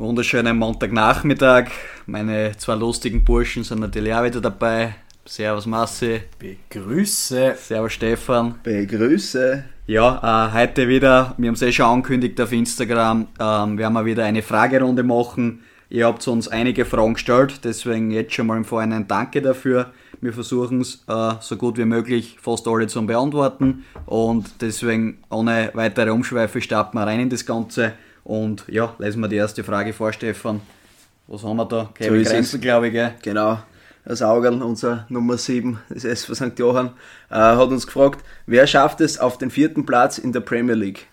Wunderschönen Montagnachmittag. Meine zwei lustigen Burschen sind natürlich auch wieder dabei. Servus Massi. Begrüße. Servus Stefan. Begrüße. Ja, äh, heute wieder, wir haben es eh schon angekündigt auf Instagram, ähm, werden wir wieder eine Fragerunde machen. Ihr habt uns einige Fragen gestellt, deswegen jetzt schon mal im Vorhinein Danke dafür. Wir versuchen es äh, so gut wie möglich fast alle zu beantworten und deswegen ohne weitere Umschweife starten wir rein in das Ganze. Und ja, lesen wir die erste Frage vor, Stefan. Was haben wir da? Kevin so Grenzel, glaube ich, gell? Genau. Das Augerl, unser Nummer 7 des SV St. Johann, äh, hat uns gefragt, wer schafft es auf den vierten Platz in der Premier League?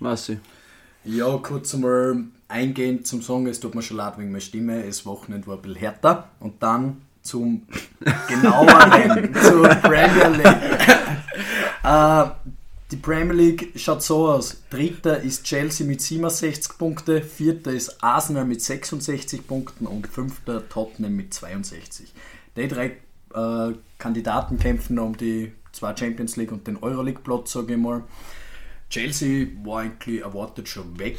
Massi. Ja, kurz einmal eingehend zum Song, es tut mir schon leid wegen meiner Stimme, das Wochenende war ein bisschen härter. Und dann zum genaueren, zur Premier League. äh, die Premier League schaut so aus. Dritter ist Chelsea mit 67 Punkten, vierter ist Arsenal mit 66 Punkten und fünfter Tottenham mit 62. Die drei äh, Kandidaten kämpfen um die zwei Champions League und den Euroleague-Platz, sage ich mal. Chelsea war eigentlich erwartet schon weg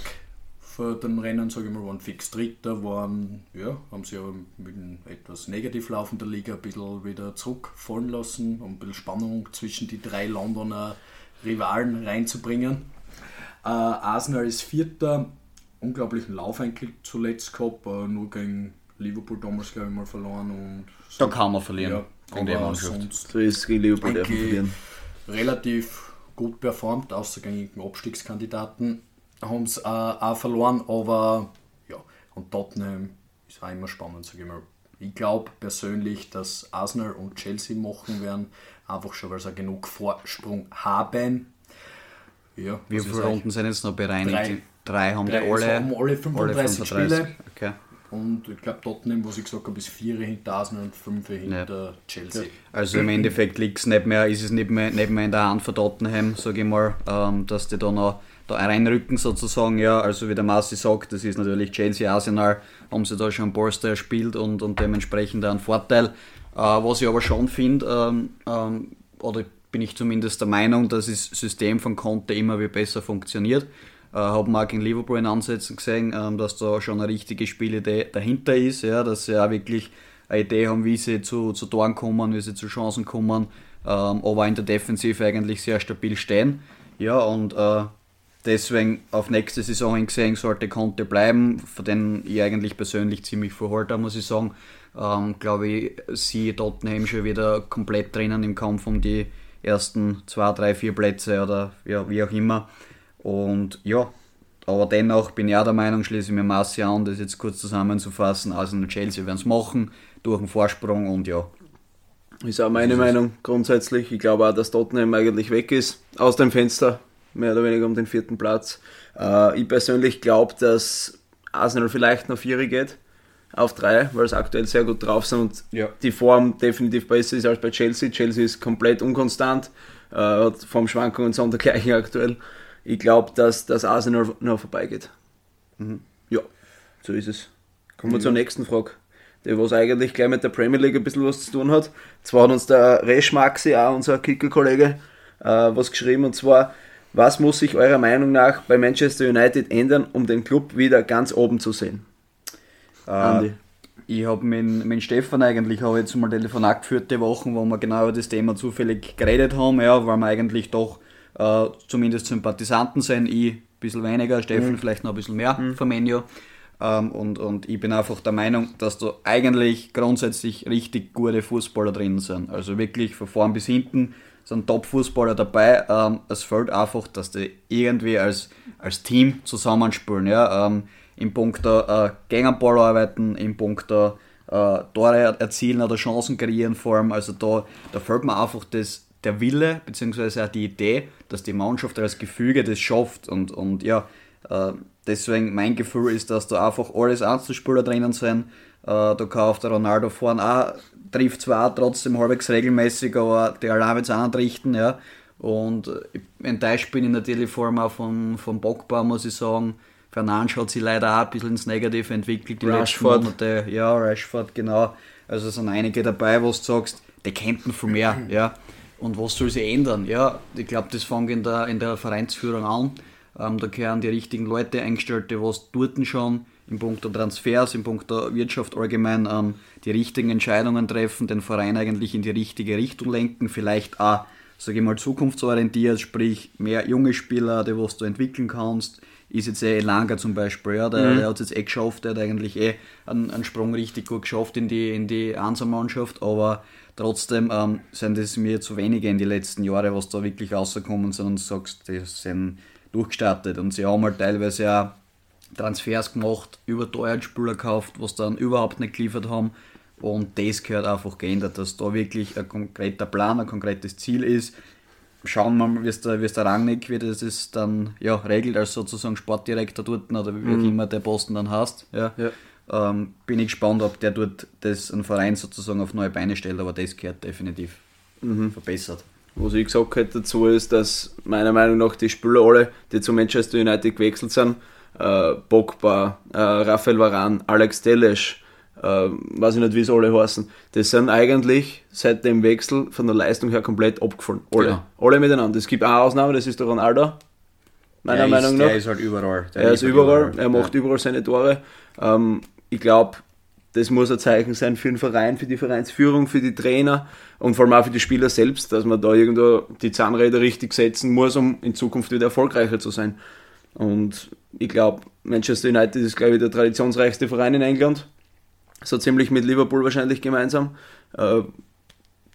von dem Rennen, sage ich mal, waren fix Dritter, waren, ja, haben sie aber mit einem etwas negativ laufenden Liga ein bisschen wieder zurückfallen lassen, um ein bisschen Spannung zwischen die drei Londoner Rivalen reinzubringen. Äh, Arsenal ist Vierter, unglaublichen Lauf eigentlich zuletzt gehabt, äh, nur gegen Liverpool damals glaube ich mal verloren und so, da kann man verlieren. Ja, aber sonst so ist gegen Liverpool verlieren. Relativ gut performt, außer gegen Abstiegskandidaten haben es äh, auch verloren, aber ja, und Tottenham ist auch immer spannend, sage ich mal. Ich glaube persönlich, dass Arsenal und Chelsea machen werden, einfach schon, weil sie genug Vorsprung haben. Ja, Wie viele Runden sind jetzt noch bereinigt? Drei, drei haben drei, die alle, haben alle 35, 35. Spiele. Okay. Und ich glaube Tottenham, was ich gesagt habe, ist vier hinter Arsenal und fünf hinter ja. Chelsea. Also im Endeffekt liegt es nicht mehr, ist es nicht mehr, nicht mehr in der Hand von Tottenham, sage ich mal, ähm, dass die da noch da reinrücken sozusagen, ja, also wie der Massi sagt, das ist natürlich Chelsea, Arsenal, haben sie da schon Polster erspielt und, und dementsprechend einen Vorteil. Äh, was ich aber schon finde, ähm, ähm, oder bin ich zumindest der Meinung, dass das System von Conte immer wie besser funktioniert. Äh, wir auch gegen Liverpool in Ansätzen gesehen, ähm, dass da schon eine richtige Spielidee dahinter ist, ja, dass sie auch wirklich eine Idee haben, wie sie zu, zu Toren kommen, wie sie zu Chancen kommen, ähm, aber in der Defensive eigentlich sehr stabil stehen. Ja, und äh, deswegen auf nächste Saison hin gesehen sollte Conte bleiben, von denen ich eigentlich persönlich ziemlich verholt muss ich sagen. Ähm, glaube ich, sie Tottenham schon wieder komplett drinnen im Kampf um die ersten zwei, drei, vier Plätze oder ja, wie auch immer. Und ja, aber dennoch bin ich auch der Meinung, schließe ich mir Massi an, das jetzt kurz zusammenzufassen. Also in Chelsea werden es machen, durch den Vorsprung und ja. Ist auch meine Meinung grundsätzlich. Ich glaube auch, dass Tottenham eigentlich weg ist aus dem Fenster mehr oder weniger um den vierten Platz. Äh, ich persönlich glaube, dass Arsenal vielleicht noch Vieri geht auf drei, weil es aktuell sehr gut drauf sind und ja. die Form definitiv besser ist als bei Chelsea. Chelsea ist komplett unkonstant, äh, hat vom Schwankungen sondergleichen aktuell. Ich glaube, dass das Arsenal noch vorbeigeht. Mhm. Ja, so ist es. Kommen wir ja. zur nächsten Frage, die was eigentlich gleich mit der Premier League ein bisschen was zu tun hat. Zwar hat uns der Resch Maxi, auch unser Kicker-Kollege, äh, was geschrieben und zwar, was muss sich eurer Meinung nach bei Manchester United ändern, um den Club wieder ganz oben zu sehen? Äh, ich habe mit, mit Stefan eigentlich habe jetzt mal Telefonat geführt die Wochen, wo wir genau über das Thema zufällig geredet haben, ja, weil wir eigentlich doch äh, zumindest Sympathisanten sind. Ich ein bisschen weniger, Stefan mhm. vielleicht noch ein bisschen mehr mhm. vom Menu. Ähm, und, und ich bin einfach der Meinung, dass da eigentlich grundsätzlich richtig gute Fußballer drin sind. Also wirklich von vorn bis hinten sind Top-Fußballer dabei. Ähm, es fällt einfach, dass die irgendwie als, als Team zusammenspielen. Ja? Ähm, Im Punkt äh, gegen den Ball arbeiten, im Punkt äh, Tore erzielen oder Chancen kreieren vor allem. Also da, da fällt mir einfach das, der Wille, beziehungsweise auch die Idee, dass die Mannschaft als Gefüge das schafft. Und, und ja, äh, deswegen mein Gefühl ist, dass da einfach alles Einzelspieler drinnen sind. Äh, da auf der Ronaldo vorne auch trifft zwar trotzdem halbwegs regelmäßig, aber die Alarm jetzt auch nicht richten, ja. Und enttäuscht bin ich natürlich vor allem auch von, von Bockbau, muss ich sagen. Fernandes hat sich leider auch ein bisschen ins Negative entwickelt die Rashford. letzten Monate. Ja, Rashford, genau. Also es sind einige dabei, wo du sagst, die könnten von mehr, ja. Und was soll sich ändern? Ja, ich glaube, das fängt in der, in der Vereinsführung an. Ähm, da gehören die richtigen Leute eingestellt, die was dort schon im Punkt der Transfers, im Punkt der Wirtschaft allgemein ähm, die richtigen Entscheidungen treffen, den Verein eigentlich in die richtige Richtung lenken, vielleicht auch, sage ich mal, zukunftsorientiert, sprich mehr junge Spieler, die was du entwickeln kannst, ist jetzt eh Langer zum Beispiel, ja, der, mhm. der hat es jetzt eh geschafft, der hat eigentlich eh einen, einen Sprung richtig gut geschafft in die, in die Einzelmannschaft, aber trotzdem ähm, sind es mir zu wenige in die letzten Jahre, was da wirklich rausgekommen sind und sagst, die sind durchgestartet und sie haben halt teilweise auch Transfers gemacht, überteuert Spieler gekauft, was dann überhaupt nicht geliefert haben und das gehört einfach geändert, dass da wirklich ein konkreter Plan, ein konkretes Ziel ist, schauen wir mal, wie es der, der Rangnick, wie das ist dann ja, regelt, als sozusagen Sportdirektor dort oder wie mhm. immer der Posten dann hast. Ja. ja. Ähm, bin ich gespannt, ob der dort das einen Verein sozusagen auf neue Beine stellt, aber das gehört definitiv mhm. verbessert. Was ich gesagt hätte dazu ist, dass meiner Meinung nach die Spieler alle, die zu Manchester United gewechselt sind, äh, Pogba, äh, Rafael Varane, Alex Telles, äh, weiß ich nicht, wie es alle heißen, das sind eigentlich seit dem Wechsel von der Leistung her komplett abgefallen. Alle. Genau. Alle miteinander. Es gibt eine Ausnahme, das ist der Ronaldo. Meiner der Meinung ist, nach. Der ist halt überall. Der er ist überall, überall. er macht ja. überall seine Tore. Ähm, ich glaube, das muss ein Zeichen sein für den Verein, für die Vereinsführung, für die Trainer und vor allem auch für die Spieler selbst, dass man da irgendwo die Zahnräder richtig setzen muss, um in Zukunft wieder erfolgreicher zu sein. Und ich glaube, Manchester United ist, glaube ich, der traditionsreichste Verein in England so ziemlich mit Liverpool wahrscheinlich gemeinsam. Äh,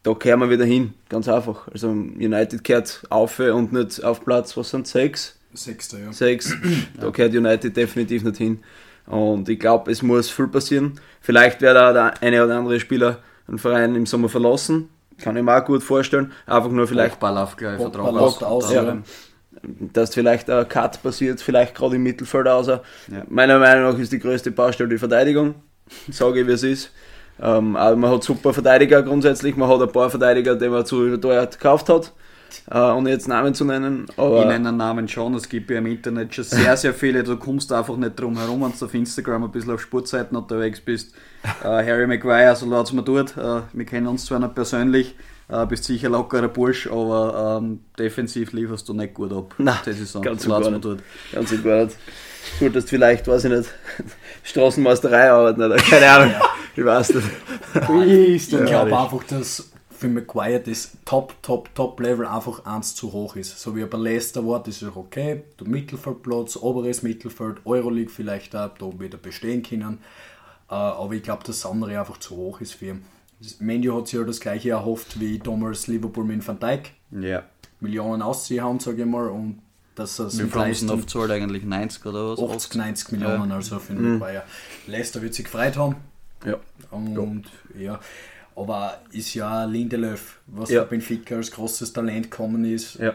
da kehren wir wieder hin, ganz einfach. Also United kehrt auf und nicht auf Platz, was sind sechs? Sechster, ja. Sechs. Da kehrt United definitiv nicht hin. Und ich glaube, es muss viel passieren. Vielleicht wird auch der eine oder andere Spieler einen Verein im Sommer verlassen. Kann ich mir auch gut vorstellen. Einfach nur vielleicht. Ballaf gleich Vertrag aus. aus ja. Dass vielleicht ein Cut passiert, vielleicht gerade im Mittelfeld außer. Ja. Meiner Meinung nach ist die größte Baustelle die Verteidigung sage ich, wie es ist. Ähm, aber man hat super Verteidiger grundsätzlich, man hat ein paar Verteidiger, die man zu überteuert gekauft hat. Äh, ohne jetzt Namen zu nennen. Aber ich nenne einen Namen schon, es gibt ja im Internet schon sehr, sehr viele, du kommst einfach nicht drum herum, wenn du auf Instagram ein bisschen auf Sportseiten unterwegs bist. Äh, Harry Maguire, so laut es mir tut, äh, wir kennen uns zwar nicht persönlich, äh, bist sicher lockerer Bursch, aber ähm, defensiv lieferst du nicht gut ab. Nein, das ist so, ganz so gar nicht. Ganz und gar nicht. Solltest vielleicht, weiß ich nicht, Straßenmeisterei arbeiten oder keine Ahnung. ich weiß nicht. Ich glaube einfach, dass für Maguire das Top, Top, Top-Level einfach eins zu hoch ist. So wie er bei Leicester war, das ist auch okay. Der Mittelfeldplatz, oberes Mittelfeld, Euroleague vielleicht auch, da wieder bestehen können. Äh, aber ich glaube, dass das andere einfach zu hoch ist für ihn. Menu hat sich ja das gleiche erhofft wie damals Liverpool mit Van Dijk. Ja. Millionen ausziehen, sage ich mal, und dass er sind oft zahlt eigentlich 90 oder was? 80, 90 Millionen, ja. also für den mhm. Bayer. Leicester wird sich gefreut haben. Ja. Und ja. ja. Aber ist ja Lindelöf, was ja. Benfica als großes Talent gekommen ist, ja.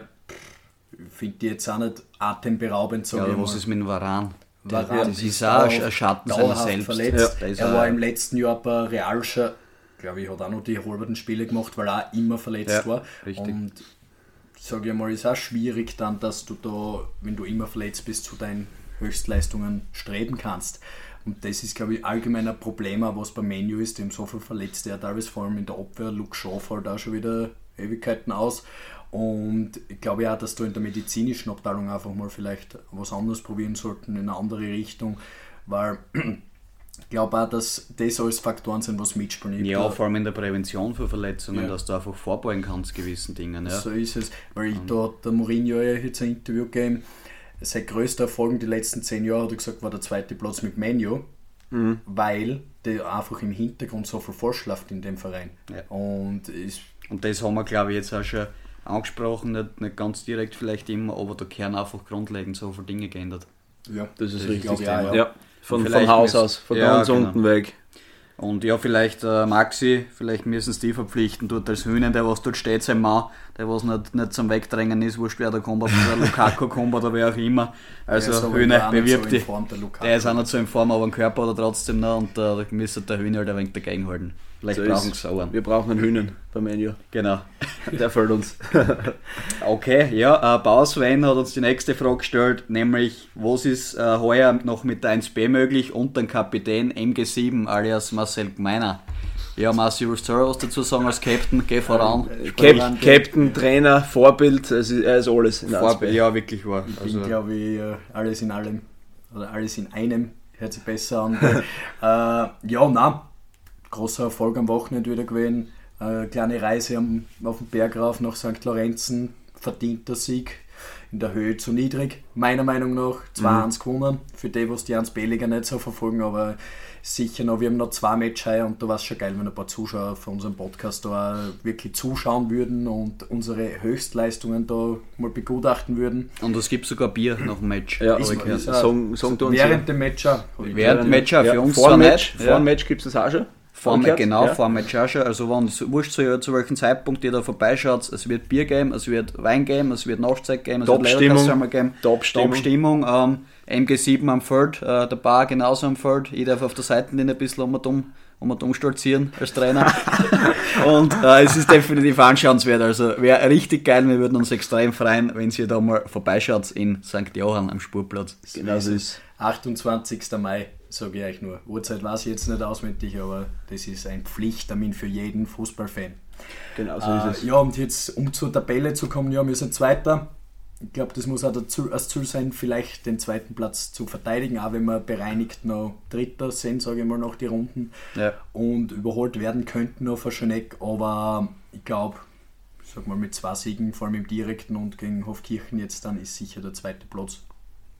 finde ich jetzt auch nicht atemberaubend. So ja, was ist mit Varan? Varan das ist auch ein Schatten seiner selbst. Verletzt. Ja. Er war im letzten Jahr bei Real glaube ich, hat auch noch die halben Spiele gemacht, weil er auch immer verletzt war. Richtig. Und sage ich mal, ist auch schwierig dann, dass du da, wenn du immer verletzt bist, zu deinen Höchstleistungen streben kannst. Und das ist, glaube ich, allgemein ein Problem, was beim Menu ist, dem so viel Verletzte hat, teilweise vor allem in der Abwehr. Luke Shaw fällt auch schon wieder Ewigkeiten aus. Und ich glaube auch, dass du in der medizinischen Abteilung einfach mal vielleicht was anderes probieren sollten, in eine andere Richtung, weil ich glaube auch, dass das alles Faktoren sind, was mitspielen. Ja, vor allem in der Prävention für Verletzungen, ja. dass du einfach vorbeugen kannst gewissen Dingen. Ja. So ist es, weil ich da der Mourinho ja jetzt ein Interview gegeben, sein größter Erfolg in den letzten zehn Jahren, hat er gesagt, war der zweite Platz mit Menu, mhm. weil der einfach im Hintergrund so viel vorschlaft in dem Verein. Ja. Und, ist Und das haben wir, glaube ich, jetzt auch schon angesprochen, nicht, nicht ganz direkt vielleicht immer, aber da Kern einfach grundlegend so viele Dinge geändert. Ja, das ist das richtig. Ist, ja, ja. Von, von Haus aus, von ja, ganz genau. unten weg. Und ja, vielleicht äh, Maxi, vielleicht müssen sie die verpflichten, dort als Hühnen, der was dort steht, sein Mann, der was nicht, nicht zum Wegdrängen ist, wurscht wer da kommt, ob der Lukaku kommt oder wer auch immer. Also ja, Hühne bewirbt die. Der ist auch nicht so in Form, aber ein Körper oder trotzdem noch und äh, da müsste der Hühne halt ein wenig dagegenhalten. Vielleicht so brauchen sie auch einen. Wir brauchen einen Hühnen beim Menu. Genau. Der fällt uns. okay, ja, äh, Bauswein hat uns die nächste Frage gestellt, nämlich, was ist äh, heuer noch mit der 1B möglich und dem Kapitän MG7 alias Marcel Gmeiner? Ja, Marcy Rustero, was dazu sagen als Captain, geh voran. Cap Captain, Trainer, Vorbild, er ist alles in Vorbild, Ja, wirklich wahr. Ich also. bin, glaube ich, äh, alles in allem, oder alles in einem, hört sich besser an. äh, ja, nein, großer Erfolg am Wochenende wieder gewesen. Äh, kleine Reise am, auf den Berg rauf nach St. Lorenzen, verdienter Sieg in der Höhe zu niedrig, meiner Meinung nach. 2-1 mhm. gewonnen, für die, was die 1 B-Liga nicht so verfolgen, aber sicher noch, wir haben noch zwei Matches und da war es schon geil, wenn ein paar Zuschauer von unserem Podcast da wirklich zuschauen würden und unsere Höchstleistungen da mal begutachten würden. Und es gibt sogar Bier nach dem Match. Ja, ist, ist, Song, Song während dem Match auch. Während dem Match auch, für ja, uns vor dem Match, ja. vor dem Match gibt es das auch schon. Vor okay. genau, ja. vor Match auch schon. Also wenn es wurscht zu, zu welchem Zeitpunkt ihr da vorbeischaut, es wird Bier geben, es wird Wein geben, es wird Nachzeit geben, es wird Leberkasse geben. Top-Stimmung. Top-Stimmung. Ähm, MG7 am Feld, äh, der Bar genauso am Feld. Ich darf auf der Seitenlinie ein bisschen um und um, um, und um stolzieren als Trainer. und äh, es ist definitiv anschauenswert. Also wäre richtig geil, wir würden uns extrem freuen, wenn ihr da mal vorbeischaut in St. Johann am Spurplatz. Genau so ist 28. Mai sage ich euch nur. Uhrzeit weiß ich jetzt nicht auswendig, aber das ist ein Pflichttermin für jeden Fußballfan. Genau so äh, ist es. Ja, und jetzt, um zur Tabelle zu kommen, ja, wir sind Zweiter. Ich glaube, das muss auch dazu, als Ziel sein, vielleicht den zweiten Platz zu verteidigen, auch wenn wir bereinigt noch Dritter sind, sage ich mal, nach die Runden. Ja. Und überholt werden könnten noch von Schoneck, aber ich glaube, sag mal, mit zwei Siegen, vor allem im direkten und gegen Hofkirchen jetzt dann, ist sicher der zweite Platz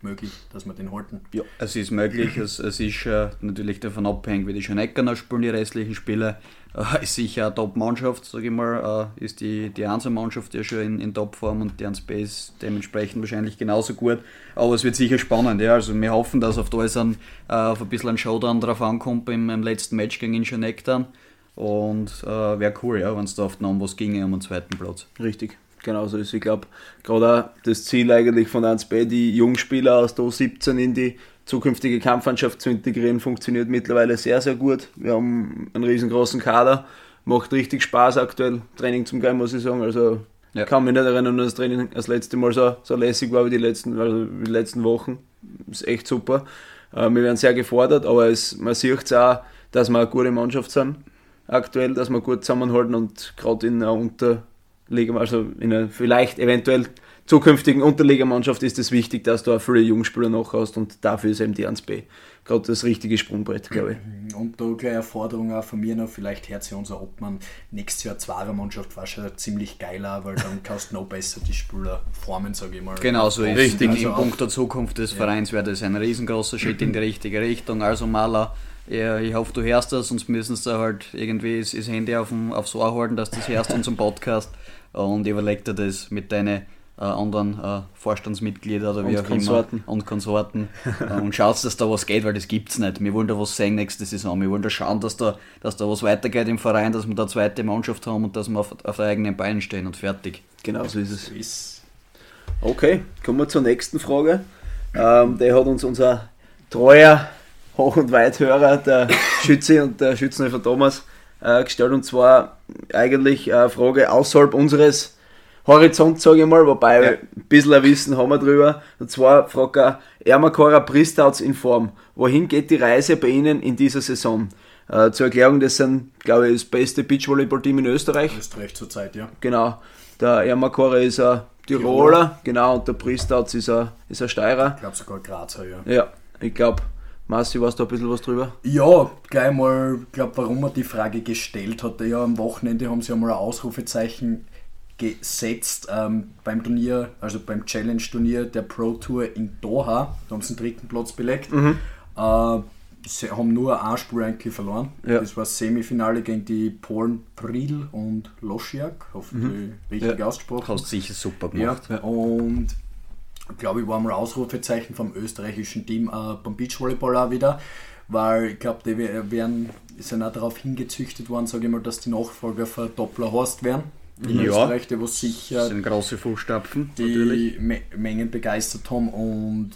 möglich, dass wir den halten. Ja, es ist möglich. es, es ist äh, natürlich davon abhängig, wie die Schönecker noch spielen, die restlichen Spiele. Äh, ist sicher eine Top-Mannschaft, sage ich mal. Äh, ist die, die Einser-Mannschaft ja schon in, in Top-Form und Anspe ist dementsprechend wahrscheinlich genauso gut. Aber es wird sicher spannend. Ja. Also wir hoffen, dass auf alles ein, äh, auf ein bisschen ein Showdown drauf ankommt im, im letzten Match gegen Schöneck dann. Und wäre cool, ja, wenn es da oft noch was ginge um den zweiten Platz. Richtig genauso ist. Ich glaube, gerade das Ziel eigentlich von 1B, die Jungspieler aus der U17 in die zukünftige Kampfmannschaft zu integrieren, funktioniert mittlerweile sehr, sehr gut. Wir haben einen riesengroßen Kader, macht richtig Spaß aktuell, Training zum Gehen, muss ich sagen. Also ja. kann mich nicht erinnern, dass das Training das letzte Mal so, so lässig war wie die letzten, also die letzten Wochen. ist echt super. Äh, wir werden sehr gefordert, aber es, man sieht es auch, dass wir eine gute Mannschaft sind aktuell, dass wir gut zusammenhalten und gerade in einer unter Liga, also in einer vielleicht eventuell zukünftigen Unterligamannschaft ist es wichtig, dass du auch viele Jungspieler noch hast und dafür ist eben die 1B gerade das richtige Sprungbrett, glaube ich. Und da gleich eine Forderung auch von mir noch, vielleicht hört sich unser Obmann, nächstes Jahr Zweiermannschaft war schon ziemlich geiler, weil dann kannst du noch besser die Spieler formen, sage ich mal. Genau so ist Richtig. Also Im Punkt der Zukunft des ja. Vereins wäre das ein riesengroßer Schritt in die richtige Richtung. Also Maler, ja, ich hoffe, du hörst das, sonst müssen sie halt irgendwie das, das Handy auf dem, aufs Ohr halten, dass du das hörst, unseren Podcast und überleg dir das mit deinen äh, anderen äh, Vorstandsmitgliedern oder wie und auch Konsorten. immer und Konsorten äh, und schaust, dass da was geht, weil das gibt es nicht. Wir wollen da was sehen nächste Saison. Wir wollen da schauen, dass da, dass da was weitergeht im Verein, dass wir da eine zweite Mannschaft haben und dass wir auf, auf eigenen Beinen stehen und fertig. Genau so ist es. Okay, kommen wir zur nächsten Frage. Ähm, der hat uns unser treuer Hoch- und Weithörer, der Schütze und der Schützenhelfer Thomas, äh, gestellt und zwar eigentlich eine Frage außerhalb unseres Horizonts, sage ich mal, wobei ja. ein bisschen ein Wissen haben wir drüber. Und zwar fragt er, Ermakora Pristouts in Form. Wohin geht die Reise bei Ihnen in dieser Saison? Äh, zur Erklärung, das sind, glaube ich, das beste Beachvolleyball-Team in Österreich. Österreich zurzeit, ja. Genau. Der Ermakora ist ein Tiroler, Tiroler, genau, und der Pristouts ist ein, ist ein Steirer. Ich glaube sogar Grazer, ja. Ja, ich glaube, Marci, weißt du ein bisschen was drüber? Ja, gleich mal, ich glaube, warum er die Frage gestellt hat. Ja, am Wochenende haben sie einmal ein Ausrufezeichen gesetzt ähm, beim Turnier, also beim Challenge-Turnier der Pro Tour in Doha. Da haben sie den dritten Platz belegt. Mhm. Äh, sie haben nur ein Spiel eigentlich verloren. Ja. Das war das Semifinale gegen die Polen Pril und Losiak. Hoffentlich mhm. richtig ja. ausgesprochen. Hast sicher super gemacht. Ja, und glaube ich, war mal Ausrufezeichen vom österreichischen Team äh, beim Beachvolleyball auch wieder, weil ich glaube, die werden, sind auch darauf hingezüchtet worden, sage ich mal, dass die Nachfolger von Doppler Horst werden. In ja, Österreich, die was sicher das sind große Fußstapfen, die natürlich. Me Mengen begeistert haben und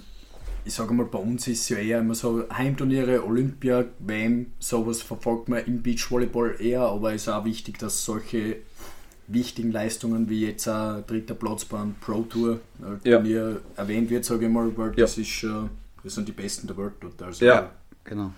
ich sage mal, bei uns ist es ja eher immer so Heimturniere, Olympia, WM, sowas verfolgt man im Beachvolleyball eher, aber es ist auch wichtig, dass solche wichtigen Leistungen wie jetzt ein dritter Platz beim Pro Tour äh, ja. Turnier erwähnt wird, sage ich mal, weil ja. das ist das sind die besten der Welt dort. Also, ja, genau.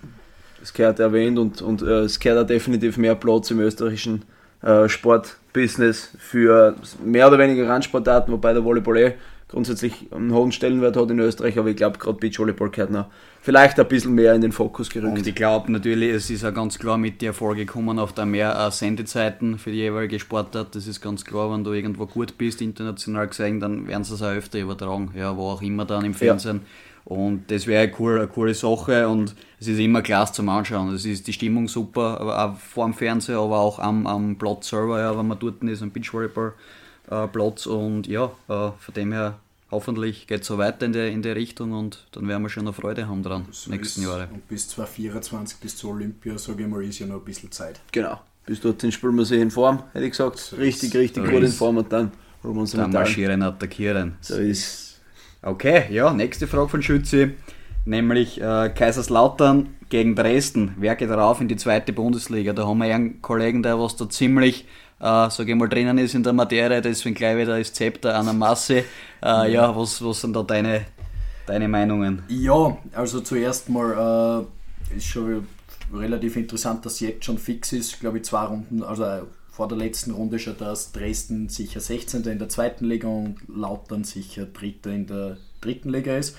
es gehört erwähnt und, und äh, es gehört auch definitiv mehr Platz im österreichischen äh, Sportbusiness für mehr oder weniger Randsportarten, wobei der Volleyball eh grundsätzlich einen hohen Stellenwert hat in Österreich, aber ich glaube gerade Beachvolleyball gehört noch vielleicht ein bisschen mehr in den Fokus gerückt. Und ich glaube natürlich, es ist auch ganz klar mit den Erfolgen gekommen auf da mehr Sendezeiten für die jeweilige Sportart. Das ist ganz klar, wenn du irgendwo gut bist, international gesehen, dann werden sie es auch öfter übertragen, ja, wo auch immer dann im Fernsehen. Ja. Und das wäre eine coole, eine coole Sache und es ist immer klasse zum Anschauen. Es ist die Stimmung super, aber auch vor dem Fernseher, aber auch am, am Platz selber, ja, wenn man dort ist, am Beachvolleyball-Platz. Äh, und ja, äh, von dem her hoffentlich geht es so weiter in der, in der Richtung und dann werden wir schon noch Freude haben dran, so nächsten Jahre. Und bis 2024, bis zur Olympia, sage ich mal, ist ja noch ein bisschen Zeit. Genau. Bis dorthin spielen wir sie in Form, hätte ich gesagt. So richtig, richtig so gut in Form und dann holen wir uns Dann marschieren, attackieren. So ist Okay, ja, nächste Frage von Schützi, nämlich äh, Kaiserslautern gegen Dresden. Wer geht rauf in die zweite Bundesliga? Da haben wir einen Kollegen, der was da ziemlich, äh, sage ich mal, drinnen ist in der Materie, deswegen gleich wieder das Zepter an der Masse. Äh, ja, was, was sind da deine, deine Meinungen? Ja, also zuerst mal äh, ist schon relativ interessant, dass jetzt schon fix ist, glaube ich, zwei Runden, also äh, vor der letzten Runde schon, dass Dresden sicher 16. in der zweiten Liga und Lautern sicher Dritter in der dritten Liga ist.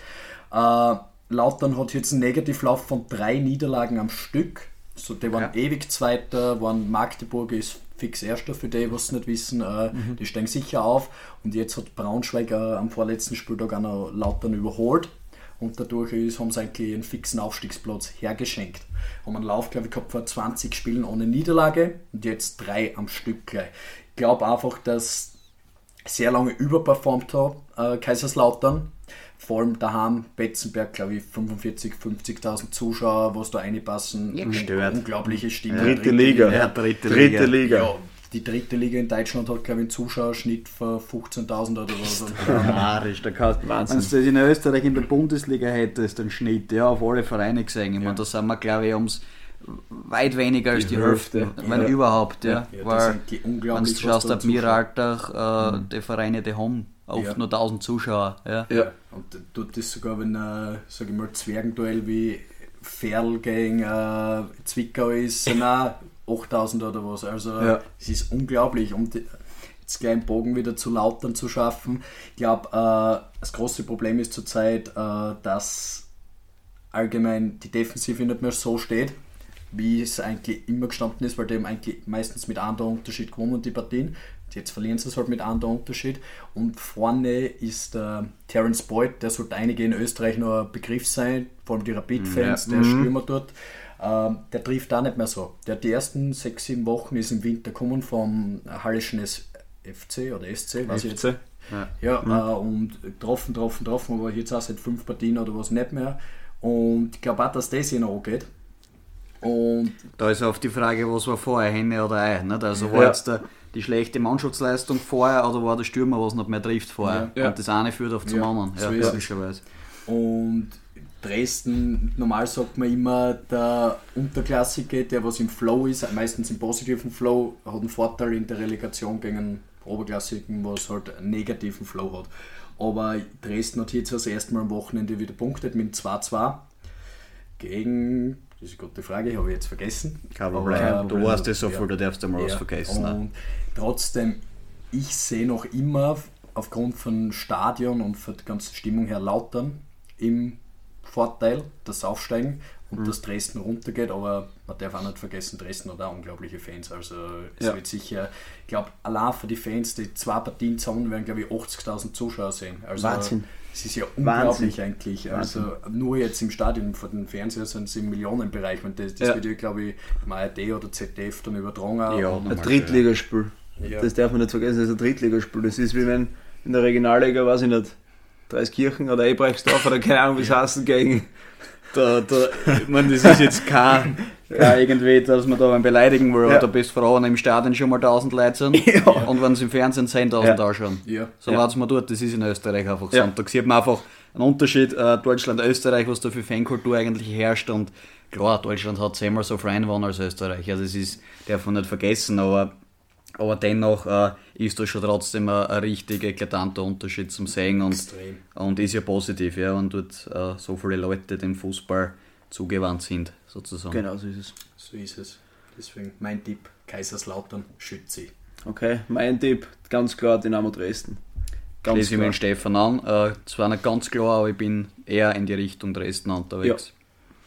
Äh, Lautern hat jetzt einen Negativlauf von drei Niederlagen am Stück. So, die waren ja. ewig Zweiter, waren Magdeburg ist fix Erster für die, was nicht wissen. Äh, mhm. Die steigen sicher auf. Und jetzt hat Braunschweig äh, am vorletzten Spieltag auch noch Lautern überholt und dadurch ist, haben sie eigentlich einen fixen Aufstiegsplatz hergeschenkt. Haben einen Lauf, glaube ich, gehabt vor 20 Spielen ohne Niederlage und jetzt drei am Stück gleich. Ich glaube einfach, dass sehr lange überperformt hat, äh, Kaiserslautern. Vor allem daheim, Betzenberg, glaube ich, 45, 50.000 Zuschauer, was da reinpassen. Ja, unglaubliche Stimme. Dritte, dritte Liga. Ja, dritte, dritte Liga. Liga. Ja, die dritte Liga in Deutschland hat, glaube ich, einen Zuschauerschnitt von 15.000 oder was. Narisch, da kannst du, wenn du das in Österreich in der Bundesliga hättest, den Schnitt, ja, auf alle Vereine gesehen. Ich ja. meine, da sind wir, glaube ich, ums weit weniger als die, die Hälfte, Hälfte. wenn ja. überhaupt, ja. ja Weil, wenn du schaust, ab mir Alltag, äh, mhm. die Vereine, die haben oft ja. nur 1000 Zuschauer. Ja. ja. Und tut das sogar, wenn ein, äh, sag ich mal, Zwergenduell wie Ferl gegen äh, Zwickau ist, sind auch 8000 oder was. Also ja. es ist unglaublich. Um jetzt gleich einen Bogen wieder zu Lautern zu schaffen. Ich glaube, äh, das große Problem ist zurzeit, äh, dass allgemein die Defensive nicht mehr so steht, wie es eigentlich immer gestanden ist, weil die haben eigentlich meistens mit einem Unterschied gewonnen, die Partien. Jetzt verlieren sie es halt mit einem Unterschied. Und vorne ist der Terence Boyd, der sollte einige in Österreich noch ein Begriff sein, vor allem die Rapid-Fans, ja. der mhm. Stürmer dort. Ähm, der trifft da nicht mehr so. Der hat die ersten sechs, sieben Wochen ist im Winter gekommen vom Hallischen FC oder SC, weiß FC. ich jetzt. Ja, ja mhm. äh, und getroffen, getroffen, getroffen, aber jetzt auch seit fünf Partien oder was nicht mehr. Und ich glaube auch, dass das hier noch angeht. Und da ist auch die Frage, was war vorher, Henne oder Ei. Nicht? Also war ja. jetzt der, die schlechte Mannschaftsleistung vorher oder war der Stürmer, was nicht mehr trifft vorher? Ja. Und das eine führt auf zum anderen. Ja, so logischerweise. Und Dresden, normal sagt man immer, der Unterklassige, der was im Flow ist, meistens im positiven Flow, hat einen Vorteil in der Relegation gegen einen Oberklassigen, was halt einen negativen Flow hat. Aber Dresden hat jetzt das erste Mal am Wochenende wieder punktet mit 2-2 gegen, das ist eine gute Frage, habe ich jetzt vergessen. Kein Problem, du weißt es so viel, du darfst einmal ja. was vergessen. Ne? Und trotzdem, ich sehe noch immer aufgrund von Stadion und von der ganzen Stimmung her Lautern im Vorteil, das Aufsteigen und mhm. dass Dresden runtergeht, aber man darf auch nicht vergessen, Dresden hat auch unglaubliche Fans. Also es ja. wird sicher, ich glaube, allein für die Fans, die zwei Partien zusammen werden, glaube ich, 80.000 Zuschauer sehen. Also, Wahnsinn. Es ist ja unglaublich Wahnsinn. eigentlich. Also Wahnsinn. nur jetzt im Stadion vor den Fernseher sind es im Millionenbereich. Und das, das ja. wird ja, glaube ich, im ARD oder ZDF dann übertragen. Ja, ein Drittligaspiel. Ja. Das darf man nicht vergessen, das ist ein Drittligaspiel. Das ist wie wenn in der Regionalliga, weiß ich nicht, Dreiskirchen oder Ebrechtsdorf oder keine Ahnung, wie es heißen, gegen. Da, da, ich meine, das ist jetzt kein, kein irgendwie, dass man da beim beleidigen will, ja. da bist froh, wenn im Stadion schon mal 1000 Leute sind ja. und wenn es im Fernsehen 10.000 ja. anschauen. Ja. So ja. man tut, das ist in Österreich einfach so. Und da sieht man einfach einen Unterschied, äh, Deutschland, Österreich, was da für Fankultur eigentlich herrscht und klar, Deutschland hat zehnmal so viele Einwohner als Österreich, also das ist, darf man nicht vergessen, aber aber dennoch äh, ist das schon trotzdem ein, ein richtig eklatanter Unterschied zum Sehen und, und ist ja positiv, ja, wenn dort äh, so viele Leute den Fußball zugewandt sind, sozusagen. Genau, so ist es. So ist es. Deswegen mein Tipp, Kaiserslautern, Schützi. Okay, mein Tipp, ganz klar Dynamo Dresden. Ganz Schließe ich mit Stefan an. Äh, zwar nicht ganz klar, aber ich bin eher in die Richtung Dresden unterwegs.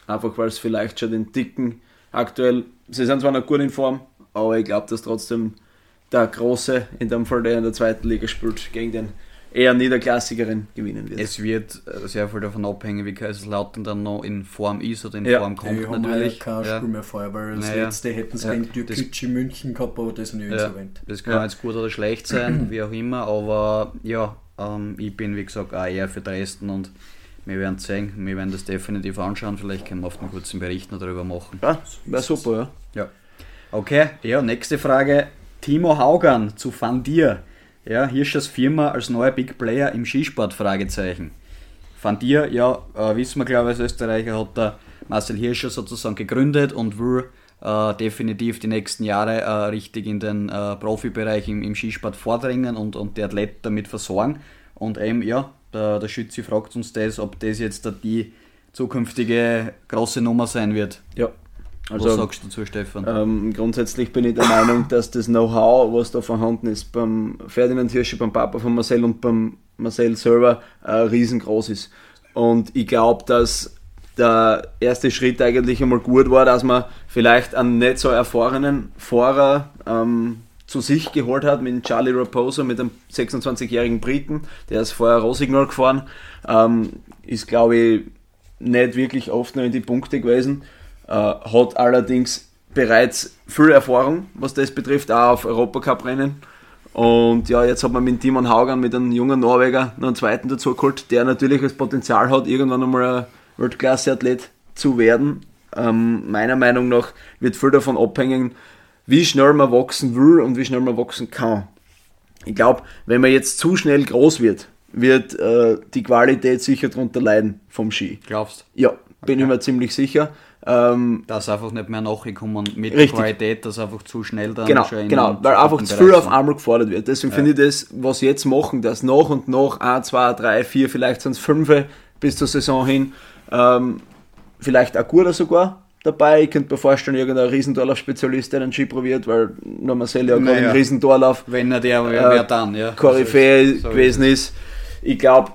Ja. Einfach weil es vielleicht schon den dicken aktuell, sie sind zwar noch gut in Form, aber ich glaube, dass trotzdem der Große, in dem Fall der in der zweiten Liga spielt, gegen den eher niederklassigeren gewinnen wird. Es wird äh, sehr viel davon abhängen, wie Kaiserslautern dann noch in Form ist oder in ja. Form kommt ja, natürlich. kein ja. Spiel mehr vorher, weil das naja. letzte hätten sie ja. gegen Türkgücü München gehabt, aber das nicht ja. insolvent. Das kann jetzt gut oder schlecht sein, wie auch immer, aber ja, ähm, ich bin wie gesagt auch eher für Dresden und wir werden sehen, wir werden das definitiv anschauen, vielleicht können wir auf einen kurzen Bericht noch darüber machen. Ja, wäre super, ja. Ja. Okay, ja, nächste Frage. Timo Haugan zu Van Dir. Ja, Hirschers Firma als neuer Big Player im Skisport? Fragezeichen. Van Dir, ja, äh, wissen wir glaube ich als Österreicher, hat der Marcel Hirscher sozusagen gegründet und will äh, definitiv die nächsten Jahre äh, richtig in den äh, Profibereich im, im, Skisport vordringen und, und die Athleten damit versorgen. Und eben, ja, der, der Schütze fragt uns das, ob das jetzt die zukünftige große Nummer sein wird. Ja. Also, was sagst du dazu, Stefan? Ähm, grundsätzlich bin ich der Meinung, dass das Know-how, was da vorhanden ist, beim Ferdinand Hirsche, beim Papa von Marcel und beim Marcel selber äh, riesengroß ist. Und ich glaube, dass der erste Schritt eigentlich einmal gut war, dass man vielleicht einen nicht so erfahrenen Fahrer ähm, zu sich geholt hat mit Charlie Raposo, mit einem 26-jährigen Briten, der ist vorher Rosignol gefahren, ähm, ist glaube ich nicht wirklich oft noch in die Punkte gewesen, hat allerdings bereits viel Erfahrung, was das betrifft, auch auf Europacup-Rennen. Und ja, jetzt hat man mit Timon Haugan, mit einem jungen Norweger, noch einen zweiten dazu geholt, der natürlich das Potenzial hat, irgendwann einmal ein Weltklasse-Athlet zu werden. Ähm, meiner Meinung nach wird viel davon abhängen, wie schnell man wachsen will und wie schnell man wachsen kann. Ich glaube, wenn man jetzt zu schnell groß wird, wird äh, die Qualität sicher darunter leiden vom Ski. Glaubst Ja, bin okay. ich mir ziemlich sicher. Ähm, dass einfach nicht mehr nachgekommen mit richtig. Qualität, dass einfach zu schnell dann genau, schon Genau, weil einfach zu viel auf einmal gefordert wird. Deswegen ja. finde ich das, was sie jetzt machen, dass nach und nach 1, 2, 3, 4, vielleicht sind es 5 bis zur Saison hin, ähm, vielleicht auch guter sogar, dabei. Ich könnte mir vorstellen, irgendein Riesendorlauf-Spezialist, der den Ski probiert, weil nur Marcel ja naja. im Riesendorlauf Wenn er der, wer, wer dann, ja. Koryphäe so gewesen ist. Ich glaube,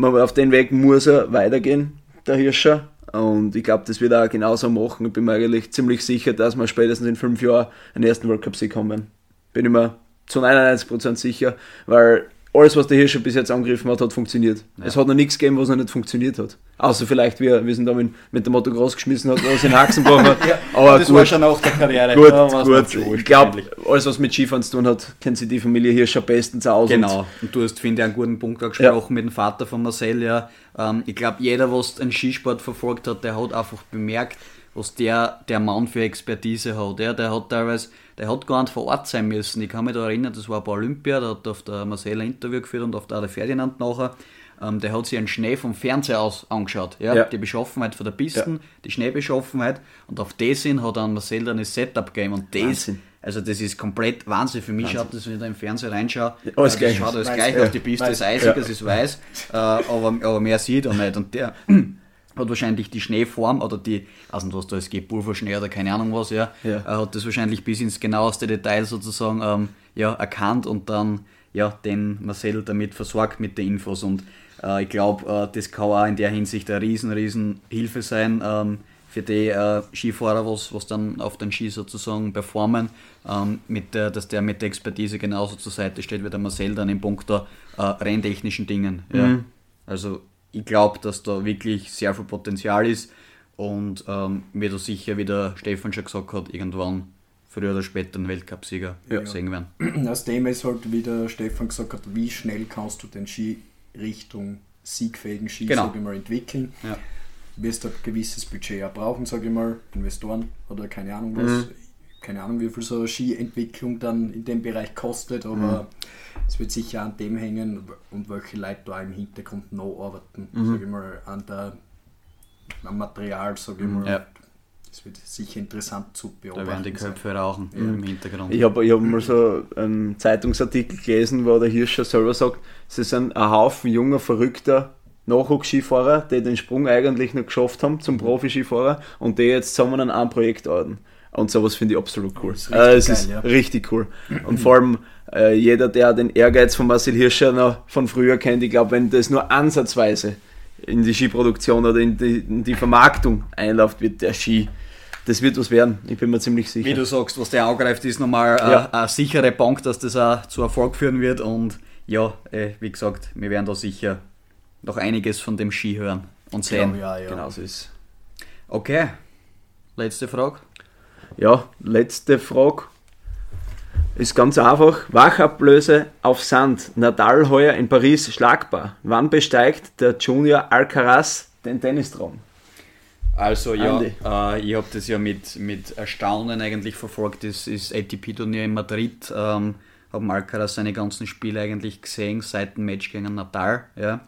auf den Weg muss er weitergehen, der Hirscher. Und ich glaube, das wird er auch genauso machen. Ich bin mir eigentlich ziemlich sicher, dass wir spätestens in fünf Jahren einen ersten World Cup Sieg haben. Bin ich mir zu 99% sicher, weil alles, was der Hirscher bis jetzt angegriffen hat, hat funktioniert. Ja. Es hat noch nichts gegeben, was noch nicht funktioniert hat. Außer vielleicht, wie er, wir sind da mit, mit dem Motto geschmissen hat, was in Haxen hat. ja, aber das gut, war schon nach der Karriere. Gut, ja, gut. Ich glaube, alles, was mit Skifahren zu tun hat, kennt sich die Familie Hirscher bestens aus. Genau. Und du hast, finde ich, einen guten Punkt angesprochen mit dem Vater von Marcel. Ja. Ähm, ich glaube, jeder, was einen Skisport verfolgt hat, der hat einfach bemerkt, was der, der Mann für Expertise hat. Ja. Der hat teilweise der hat gar nicht vor Ort sein müssen. Ich kann mich da erinnern, das war bei Olympia, da hat auf der Marcel ein Interview geführt und auf der, der Ferdinand nachher. Ähm, der hat sich einen Schnee vom Fernseher aus angeschaut. Ja? ja. Die Beschaffenheit von der Pisten, ja. die Schneebeschaffenheit und auf das hin hat dann Marcel dann ein Setup gegeben und das, Wahnsinn. also das ist komplett Wahnsinn. Für mich Wahnsinn. schaut das, wenn ich da im Fernsehen reinschaue, ja, alles äh, das schaut alles gleich aus. Die Piste weiß. ist eisig, es ist weiß, äh, aber, aber mehr sieht er nicht. Und der hat wahrscheinlich die Schneeform oder die, also was da ist, Pulverschnee oder keine Ahnung was, ja, ja. Er hat das wahrscheinlich bis ins genaueste Detail sozusagen ähm, ja, erkannt und dann ja, den Marcel damit versorgt mit den Infos und äh, ich glaube, äh, das kann auch in der Hinsicht eine riesen, riesen Hilfe sein ähm, für die äh, Skifahrer, was, was dann auf den Ski sozusagen performen, ähm, mit der, dass der mit der Expertise genauso zur Seite steht wie der Marcel dann im Punkt der äh, renntechnischen Dingen. Ja. Mhm. Also ich glaube, dass da wirklich sehr viel Potenzial ist und ähm, wir da sicher, wie der Stefan schon gesagt hat, irgendwann früher oder später einen Weltcupsieger ja. sehen werden. Aus dem ist halt, wie der Stefan gesagt hat, wie schnell kannst du den Ski Richtung siegfähigen Ski genau. ich mal, entwickeln. Ja. Du wirst ein gewisses Budget auch brauchen, sage ich mal, Investoren oder keine Ahnung was. Mhm. Keine Ahnung, wie viel so eine Skientwicklung dann in dem Bereich kostet, aber mhm es wird sicher an dem hängen und welche Leute da im Hintergrund noch arbeiten, mhm. sage ich mal, an der, am Material, sage ich mhm. mal. Ja. Das wird sicher interessant zu beobachten. Da werden die Köpfe rauchen ja. im Hintergrund. Ich habe ich hab mal so einen Zeitungsartikel gelesen, wo der Hirscher selber sagt, sie sind ein Haufen junger, verrückter Nachwuchsskifahrer, die den Sprung eigentlich noch geschafft haben zum Profi-Skifahrer und die jetzt zusammen an einem Projekt arbeiten. Und sowas finde ich absolut cool. Es ist, richtig, äh, es geil, ist ja. richtig cool. Und vor allem äh, jeder, der den Ehrgeiz von Marcel Hirscher noch von früher kennt, ich glaube, wenn das nur ansatzweise in die Skiproduktion oder in die, in die Vermarktung einläuft, wird der Ski das wird was werden, ich bin mir ziemlich sicher. Wie du sagst, was der angreift, ist nochmal ja. eine, eine sichere Bank, dass das auch zu Erfolg führen wird. Und ja, äh, wie gesagt, wir werden da sicher noch einiges von dem Ski hören und sehen. Ja, ja, ja. Genau so ist Okay, letzte Frage. Ja, letzte Frage. Ist ganz einfach. Wachablöse auf Sand. Nadal heuer in Paris schlagbar. Wann besteigt der Junior Alcaraz den Tennistraum? Also ja, äh, ich habe das ja mit, mit Erstaunen eigentlich verfolgt. Das ist ATP-Turnier in Madrid. Ähm, habe Alcaraz seine ganzen Spiele eigentlich gesehen seit dem Match gegen Nadal. Ja.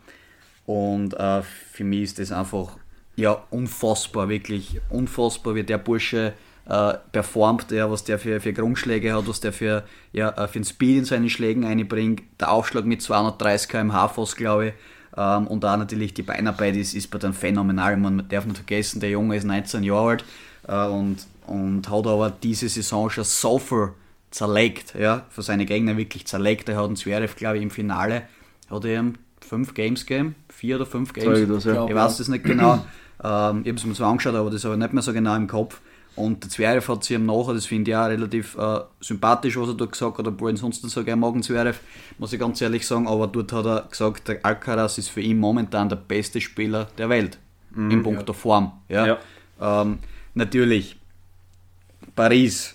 Und äh, für mich ist das einfach ja, unfassbar, wirklich unfassbar, wie der Bursche äh, performt, ja, was der für, für Grundschläge hat, was der für, ja, äh, für einen Speed in seinen Schlägen einbringt. Der Aufschlag mit 230 km/h fast, glaube ich. Ähm, und auch natürlich die Beinarbeit ist, ist bei dem phänomenal. Man darf nicht vergessen, der Junge ist 19 Jahre alt äh, und, und hat aber diese Saison schon so viel zerlegt, ja, für seine Gegner wirklich zerlegt. Er hat einen Zverev, glaube ich, im Finale, hat er ihm fünf Games gegeben, vier oder fünf Games. Ich, das, ja. ich weiß das nicht genau. Ähm, ich habe es mir so angeschaut, aber das habe ich nicht mehr so genau im Kopf. Und der Zverev hat sich ihm nachher, das finde ich auch relativ äh, sympathisch, was er dort gesagt hat, obwohl ich sonst so gerne mag, Zverev, muss ich ganz ehrlich sagen, aber dort hat er gesagt, der Alcaraz ist für ihn momentan der beste Spieler der Welt, mhm, im Punkt ja. der Form. Ja? ja. Ähm, natürlich, Paris.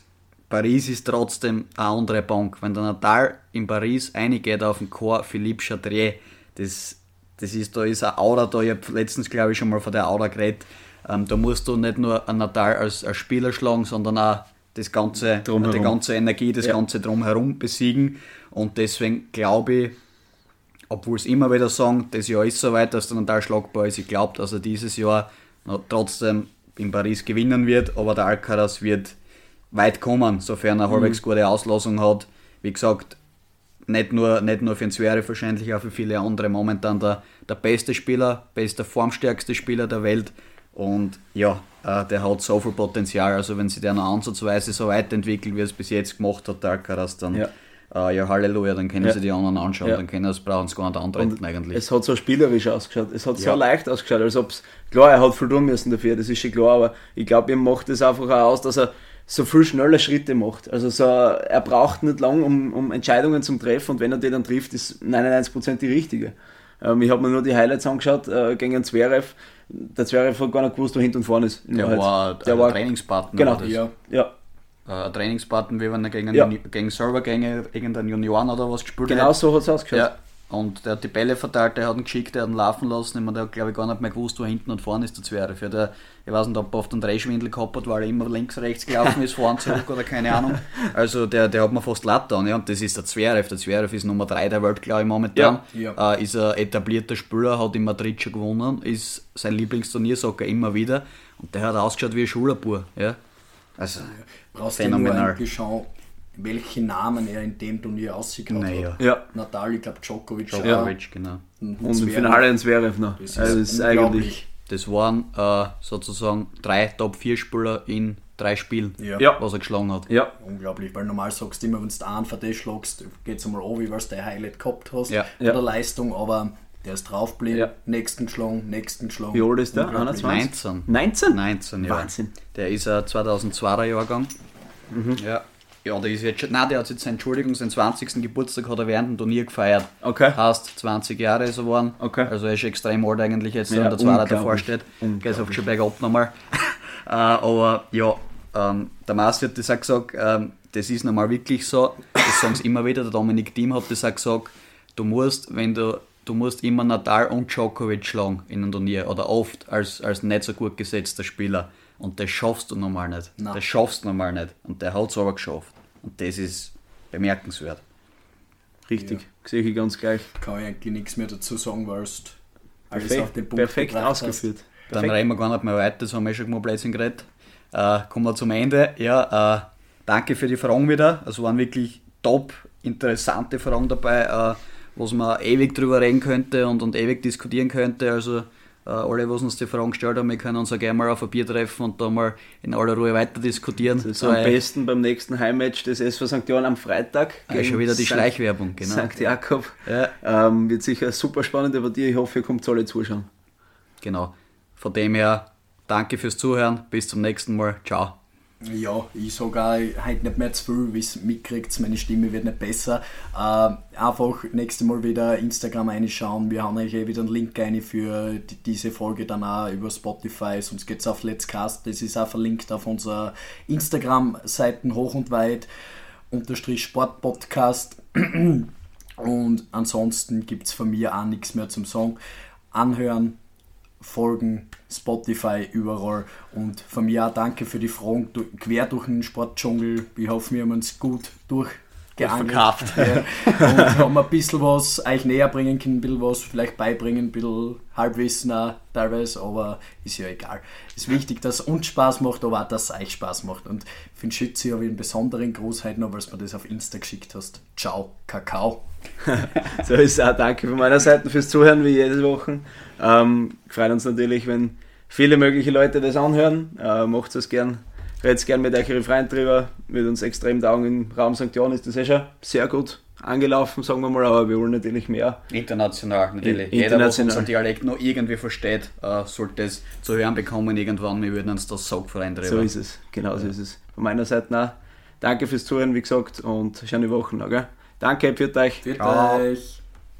Paris ist trotzdem eine andere Bank. Wenn der Natal in Paris eingeht auf den Chor Philippe Chatrier, das, das ist, da ist eine Aura da, ich habe letztens glaube ich schon mal von der Aura geredet, ähm, da musst du nicht nur einen Natal als, als Spieler schlagen, sondern auch das ganze, drumherum. die ganze Energie, das ja. ganze Drumherum besiegen. Und deswegen glaube ich, obwohl es immer wieder sagen, das Jahr ist so weit, dass der Natal schlagbar ist. Ich glaube, dass er dieses Jahr trotzdem in Paris gewinnen wird, aber der Alcaraz wird weit kommen, sofern er mhm. halbwegs gute Auslosung hat. Wie gesagt, nicht nur, nicht nur für den Zverev wahrscheinlich, auch für viele andere momentan der, der beste Spieler, bester, formstärkste Spieler der Welt. Und ja, äh, der hat so viel Potenzial. Also wenn sich der noch ansatzweise so weiterentwickelt, wie er es bis jetzt gemacht hat, Alcaraz, dann ja, äh, ja Halleluja, dann können ja. sie die anderen anschauen, ja. dann können sie brauchen sie gar nicht antreten eigentlich. Es hat so spielerisch ausgeschaut, es hat so leicht ausgeschaut, als ob es, klar, er hat viel tun müssen dafür, das ist schon klar, aber ich glaube, ihm macht es einfach auch aus, dass er so viel schnelle Schritte macht. Also so, er braucht nicht lang, um, um Entscheidungen zu treffen und wenn er die dann trifft, ist 99% die richtige. Ähm, ich habe mir nur die Highlights angeschaut äh, gegen Zverev der Zverev hat gar nicht gewusst, wo hinten und vorne ist. Der Wahrheit. war der war Trainingspartner. Genau, ja. ja. Äh, ein Trainingspartner, wie wenn er gegen, ja. gegen Servergänge irgendeinen Junioren oder was gespielt genau hat. Genau so hat es ausgeschaut. Ja. Und der hat die Bälle verteilt, der hat ihn geschickt, der hat ihn laufen lassen. Ich meine, der hat, glaube ich, gar nicht mehr gewusst, wo hinten und vorne ist der der, ich weiß nicht, ob er oft einen Drehschwindel gehabt hat, weil er immer links, rechts gelaufen ist, vorne zurück oder keine Ahnung. Also der, der hat mir fast leid Ja. Und das ist der Zverev. Der Zverev ist Nummer 3 der Welt, glaube ich, momentan. Ja. Ja. Äh, ist ein etablierter Spieler, hat in Madrid schon gewonnen, ist sein Lieblingsturnier, sagt er immer wieder. Und der hat ausgeschaut wie ein Schulabur. Ja. Also, Brauchst phänomenal. Du welche Namen er in dem Turnier ausgehauen naja. hat. Ja. Nadal, ich glaube Djokovic. Djokovic, ja. genau. Und, und im Finale ein Zverev noch. Das ist, also das ist eigentlich... Das waren äh, sozusagen drei Top-4-Spieler in drei Spielen, ja. was er geschlagen hat. Ja. Unglaublich, weil normal sagst du immer, wenn du einen von dir schlagst, geht es einmal an, wie du der Highlight gehabt hast ja. ja. der Leistung, aber der ist draufgeblieben, ja. nächsten geschlagen, nächsten geschlagen. Wie alt ist der? 19. 19? 19, ja. Wahnsinn. Der ist ein 2002er Jahrgang. Mhm. Ja. Ja, der ist jetzt schon, nein, der hat jetzt seinen, Entschuldigung, seinen 20. Geburtstag hat er während dem Turnier gefeiert. Okay. Heißt, 20 Jahre ist er geworden. Okay. Also er ist extrem alt eigentlich jetzt, ja, wenn der Zweiter davor steht. Geht auf schon bergab nochmal. äh, aber ja, ähm, der Mars hat das auch gesagt, ähm, das ist normal wirklich so, das sagen sie immer wieder, der Dominik Thiem hat das auch gesagt, du musst, wenn du, du musst immer Nadal und Djokovic schlagen in einem Turnier oder oft als, als nicht so gut gesetzter Spieler. Und das schaffst du normal nicht. Nein. Das schaffst du normal nicht. Und der hat es aber geschafft. Und das ist bemerkenswert. Richtig, ja. sehe ich ganz gleich. Kann ich eigentlich nichts mehr dazu sagen, weil es alles Perfekt, auf den Punkt perfekt ausgeführt. Dann perfekt. reden wir gar nicht mehr weiter, das haben wir schon mal Blödsinn geredet. Äh, kommen wir zum Ende. Ja, äh, danke für die Fragen wieder. Es waren wirklich top interessante Fragen dabei. Äh, was man ewig drüber reden könnte und, und ewig diskutieren könnte. Also alle, was uns die Fragen gestellt haben, wir können uns auch gerne mal auf ein Bier treffen und da mal in aller Ruhe weiter diskutieren. Das ist so am besten beim nächsten Heimmatch des SV St. Johann am Freitag. Ah, schon wieder die St. Schleichwerbung, genau. St. Jakob. Ja. Ähm, wird sicher eine super spannende Partie. Ich hoffe, ihr kommt alle zuschauen. Genau. Von dem her, danke fürs Zuhören. Bis zum nächsten Mal. Ciao. Ja, ich sage auch heute nicht mehr zu viel, wie es mitkriegt, meine Stimme wird nicht besser. Äh, einfach nächstes Mal wieder Instagram reinschauen. Wir haben euch eh wieder einen Link rein für die, diese Folge dann auch über Spotify, sonst geht es auf Let's Cast. Das ist auch verlinkt auf unserer Instagram-Seiten hoch und weit, unterstrich Sportpodcast. Und ansonsten gibt es von mir auch nichts mehr zum Song. Anhören, folgen, Spotify, überall. Und von mir auch danke für die Fragen quer durch den Sportdschungel. Ich hoffe, wir haben uns gut durchgeangelt. Ja. Und haben ein bisschen was euch näher bringen können, ein bisschen was vielleicht beibringen, ein bisschen Halbwissen auch teilweise, aber ist ja egal. Es ist wichtig, dass es uns Spaß macht, aber auch, dass es euch Spaß macht. Und für den Schütze habe ich einen besonderen Gruß heute noch, weil du mir das auf Insta geschickt hast. Ciao, Kakao. so ist es auch. Danke von meiner Seite fürs Zuhören, wie jede Woche. Ähm, freut uns natürlich, wenn viele mögliche Leute das anhören. Äh, macht es gern. Redet gern mit euch Freund drüber. Mit uns extrem dauern im Raum St. John ist das eh schon sehr gut angelaufen, sagen wir mal, aber wir wollen natürlich mehr. International natürlich. In, Jeder, der unseren Dialekt noch irgendwie versteht, äh, sollte es zu hören bekommen irgendwann. Wir würden uns das Saugverein drüber. So ist es, genau ja. so ist es. Von meiner Seite auch. Danke fürs Zuhören, wie gesagt, und schöne Wochen noch. Gell? Danke, für euch. Für euch.